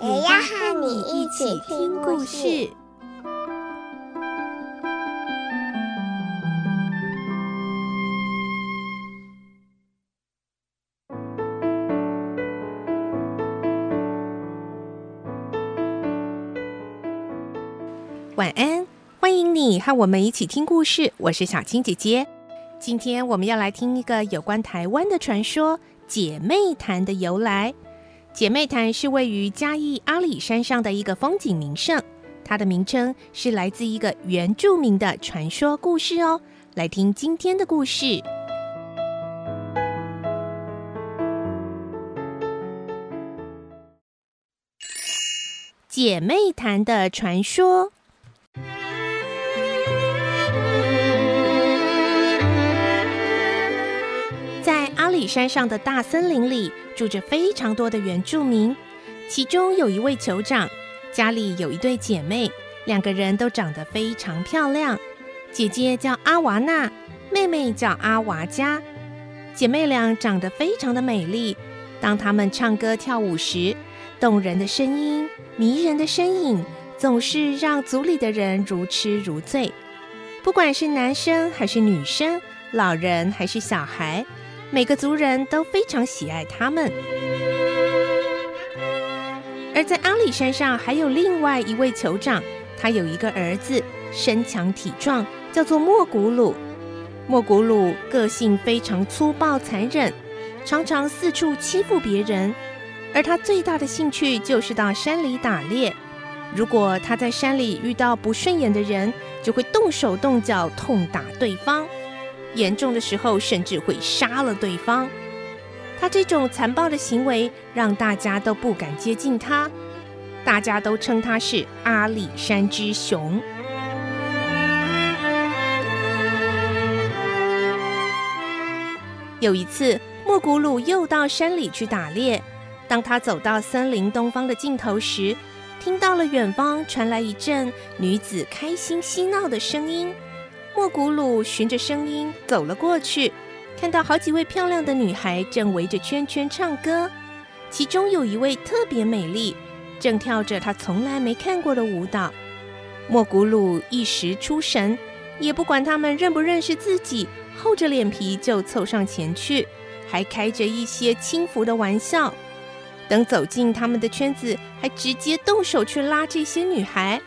也要和你一起听故事。晚安，欢迎你和我们一起听故事。我是小青姐姐。今天我们要来听一个有关台湾的传说——姐妹潭的由来。姐妹潭是位于嘉义阿里山上的一个风景名胜，它的名称是来自一个原住民的传说故事哦。来听今天的故事：姐妹潭的传说。里山上的大森林里住着非常多的原住民，其中有一位酋长，家里有一对姐妹，两个人都长得非常漂亮。姐姐叫阿娃娜，妹妹叫阿娃佳。姐妹俩长得非常的美丽，当她们唱歌跳舞时，动人的声音、迷人的身影，总是让族里的人如痴如醉。不管是男生还是女生，老人还是小孩。每个族人都非常喜爱他们，而在阿里山上还有另外一位酋长，他有一个儿子，身强体壮，叫做莫古鲁。莫古鲁个性非常粗暴残忍，常常四处欺负别人，而他最大的兴趣就是到山里打猎。如果他在山里遇到不顺眼的人，就会动手动脚痛打对方。严重的时候，甚至会杀了对方。他这种残暴的行为，让大家都不敢接近他，大家都称他是阿里山之熊。有一次，莫古鲁又到山里去打猎。当他走到森林东方的尽头时，听到了远方传来一阵女子开心嬉闹的声音。莫古鲁循着声音走了过去，看到好几位漂亮的女孩正围着圈圈唱歌，其中有一位特别美丽，正跳着她从来没看过的舞蹈。莫古鲁一时出神，也不管他们认不认识自己，厚着脸皮就凑上前去，还开着一些轻浮的玩笑。等走进他们的圈子，还直接动手去拉这些女孩。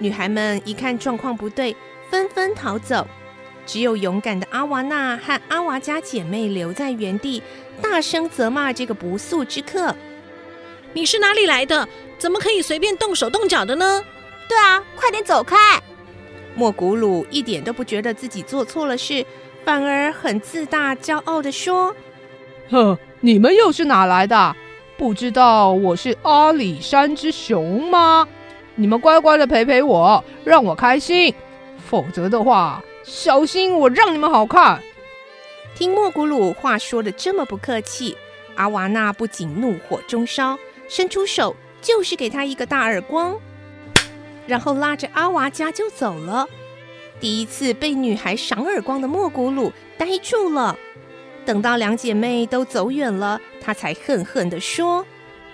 女孩们一看状况不对。纷纷逃走，只有勇敢的阿瓦娜和阿娃家姐妹留在原地，大声责骂这个不速之客：“你是哪里来的？怎么可以随便动手动脚的呢？”“对啊，快点走开！”莫古鲁一点都不觉得自己做错了事，反而很自大、骄傲地说：“哼，你们又是哪来的？不知道我是阿里山之熊吗？你们乖乖的陪陪我，让我开心。”否则的话，小心我让你们好看！听莫古鲁话说的这么不客气，阿瓦娜不仅怒火中烧，伸出手就是给他一个大耳光，然后拉着阿娃家就走了。第一次被女孩赏耳光的莫古鲁呆住了。等到两姐妹都走远了，他才恨恨地说：“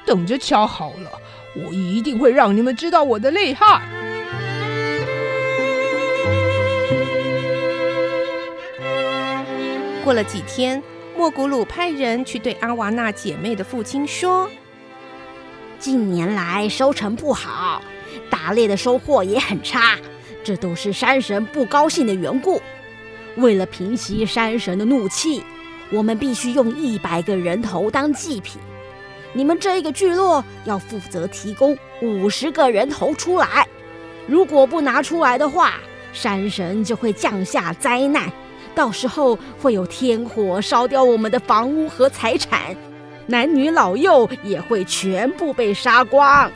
等着瞧好了，我一定会让你们知道我的厉害！”过了几天，莫古鲁派人去对阿瓦娜姐妹的父亲说：“近年来收成不好，打猎的收获也很差，这都是山神不高兴的缘故。为了平息山神的怒气，我们必须用一百个人头当祭品。你们这一个聚落要负责提供五十个人头出来，如果不拿出来的话，山神就会降下灾难。”到时候会有天火烧掉我们的房屋和财产，男女老幼也会全部被杀光。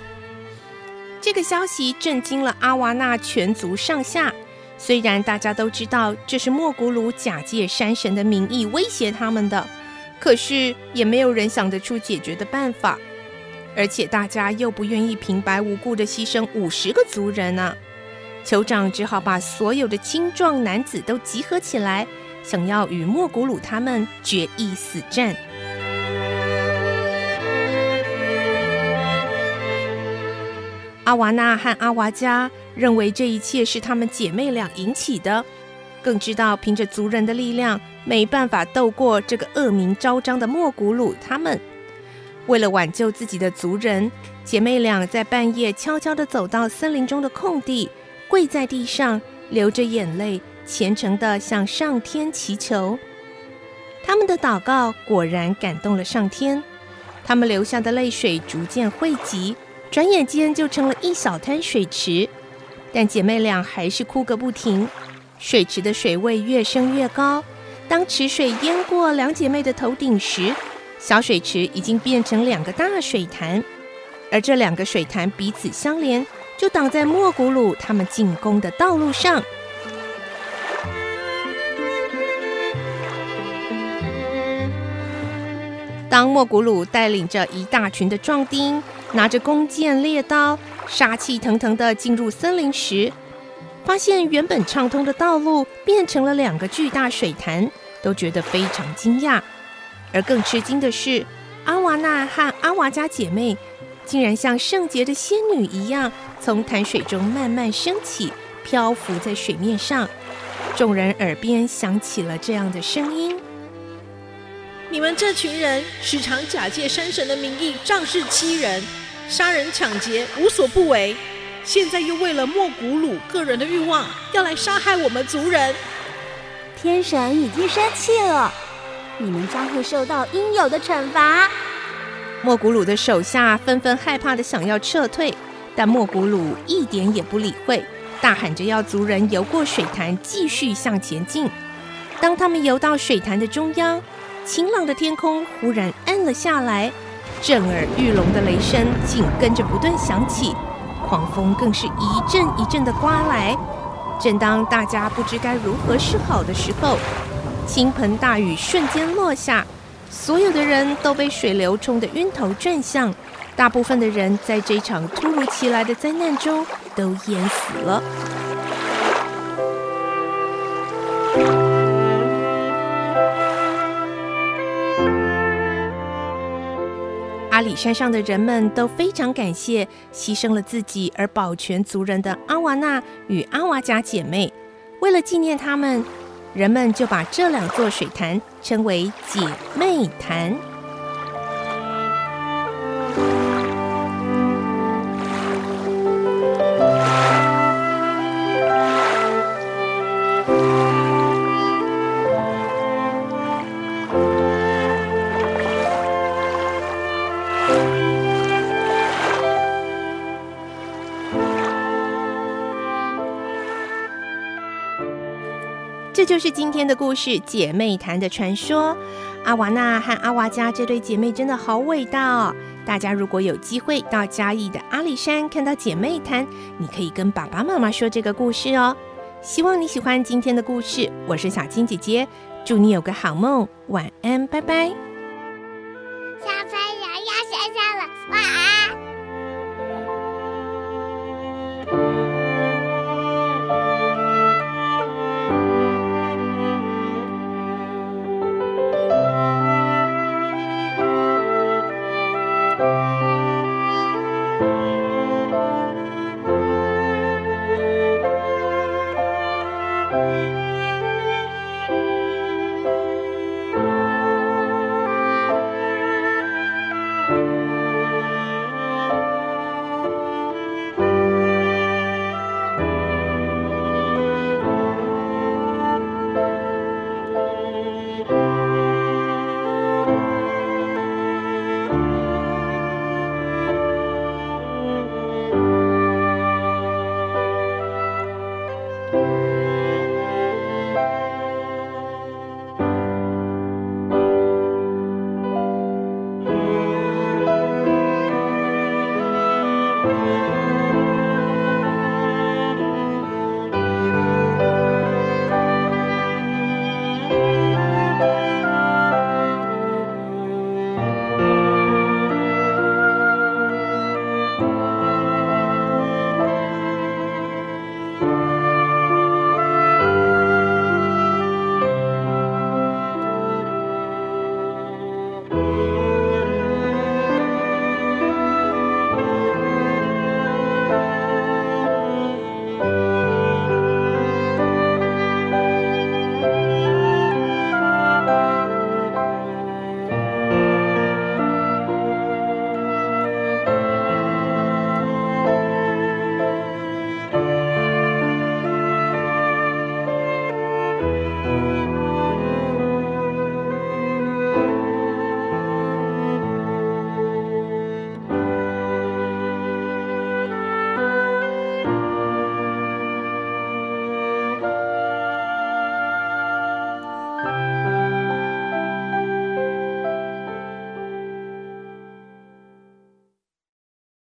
这个消息震惊了阿瓦纳全族上下。虽然大家都知道这是莫古鲁假借山神的名义威胁他们的，可是也没有人想得出解决的办法。而且大家又不愿意平白无故的牺牲五十个族人啊！酋长只好把所有的青壮男子都集合起来，想要与莫古鲁他们决一死战。阿瓦纳和阿瓦加认为这一切是她们姐妹俩引起的，更知道凭着族人的力量没办法斗过这个恶名昭彰的莫古鲁他们。为了挽救自己的族人，姐妹俩在半夜悄悄地走到森林中的空地，跪在地上，流着眼泪，虔诚地向上天祈求。他们的祷告果然感动了上天，他们流下的泪水逐渐汇集。转眼间就成了一小滩水池，但姐妹俩还是哭个不停。水池的水位越升越高，当池水淹过两姐妹的头顶时，小水池已经变成两个大水潭，而这两个水潭彼此相连，就挡在莫古鲁他们进攻的道路上。当莫古鲁带领着一大群的壮丁，拿着弓箭、猎刀，杀气腾腾的进入森林时，发现原本畅通的道路变成了两个巨大水潭，都觉得非常惊讶。而更吃惊的是，阿瓦纳和阿瓦加姐妹竟然像圣洁的仙女一样，从潭水中慢慢升起，漂浮在水面上。众人耳边响起了这样的声音。你们这群人时常假借山神的名义仗势欺人，杀人抢劫无所不为，现在又为了莫古鲁个人的欲望要来杀害我们族人。天神已经生气了，你们将会受到应有的惩罚。莫古鲁的手下纷纷害怕的想要撤退，但莫古鲁一点也不理会，大喊着要族人游过水潭继续向前进。当他们游到水潭的中央，晴朗的天空忽然暗了下来，震耳欲聋的雷声紧跟着不断响起，狂风更是一阵一阵的刮来。正当大家不知该如何是好的时候，倾盆大雨瞬间落下，所有的人都被水流冲得晕头转向，大部分的人在这场突如其来的灾难中都淹死了。阿里山上的人们都非常感谢牺牲了自己而保全族人的阿瓦纳与阿瓦加姐妹。为了纪念他们，人们就把这两座水潭称为姐妹潭。就是今天的故事——姐妹潭的传说。阿瓦娜和阿瓦加这对姐妹真的好伟大哦！大家如果有机会到嘉义的阿里山看到姐妹潭，你可以跟爸爸妈妈说这个故事哦。希望你喜欢今天的故事，我是小青姐姐，祝你有个好梦，晚安，拜拜。小朋友要睡觉了，晚安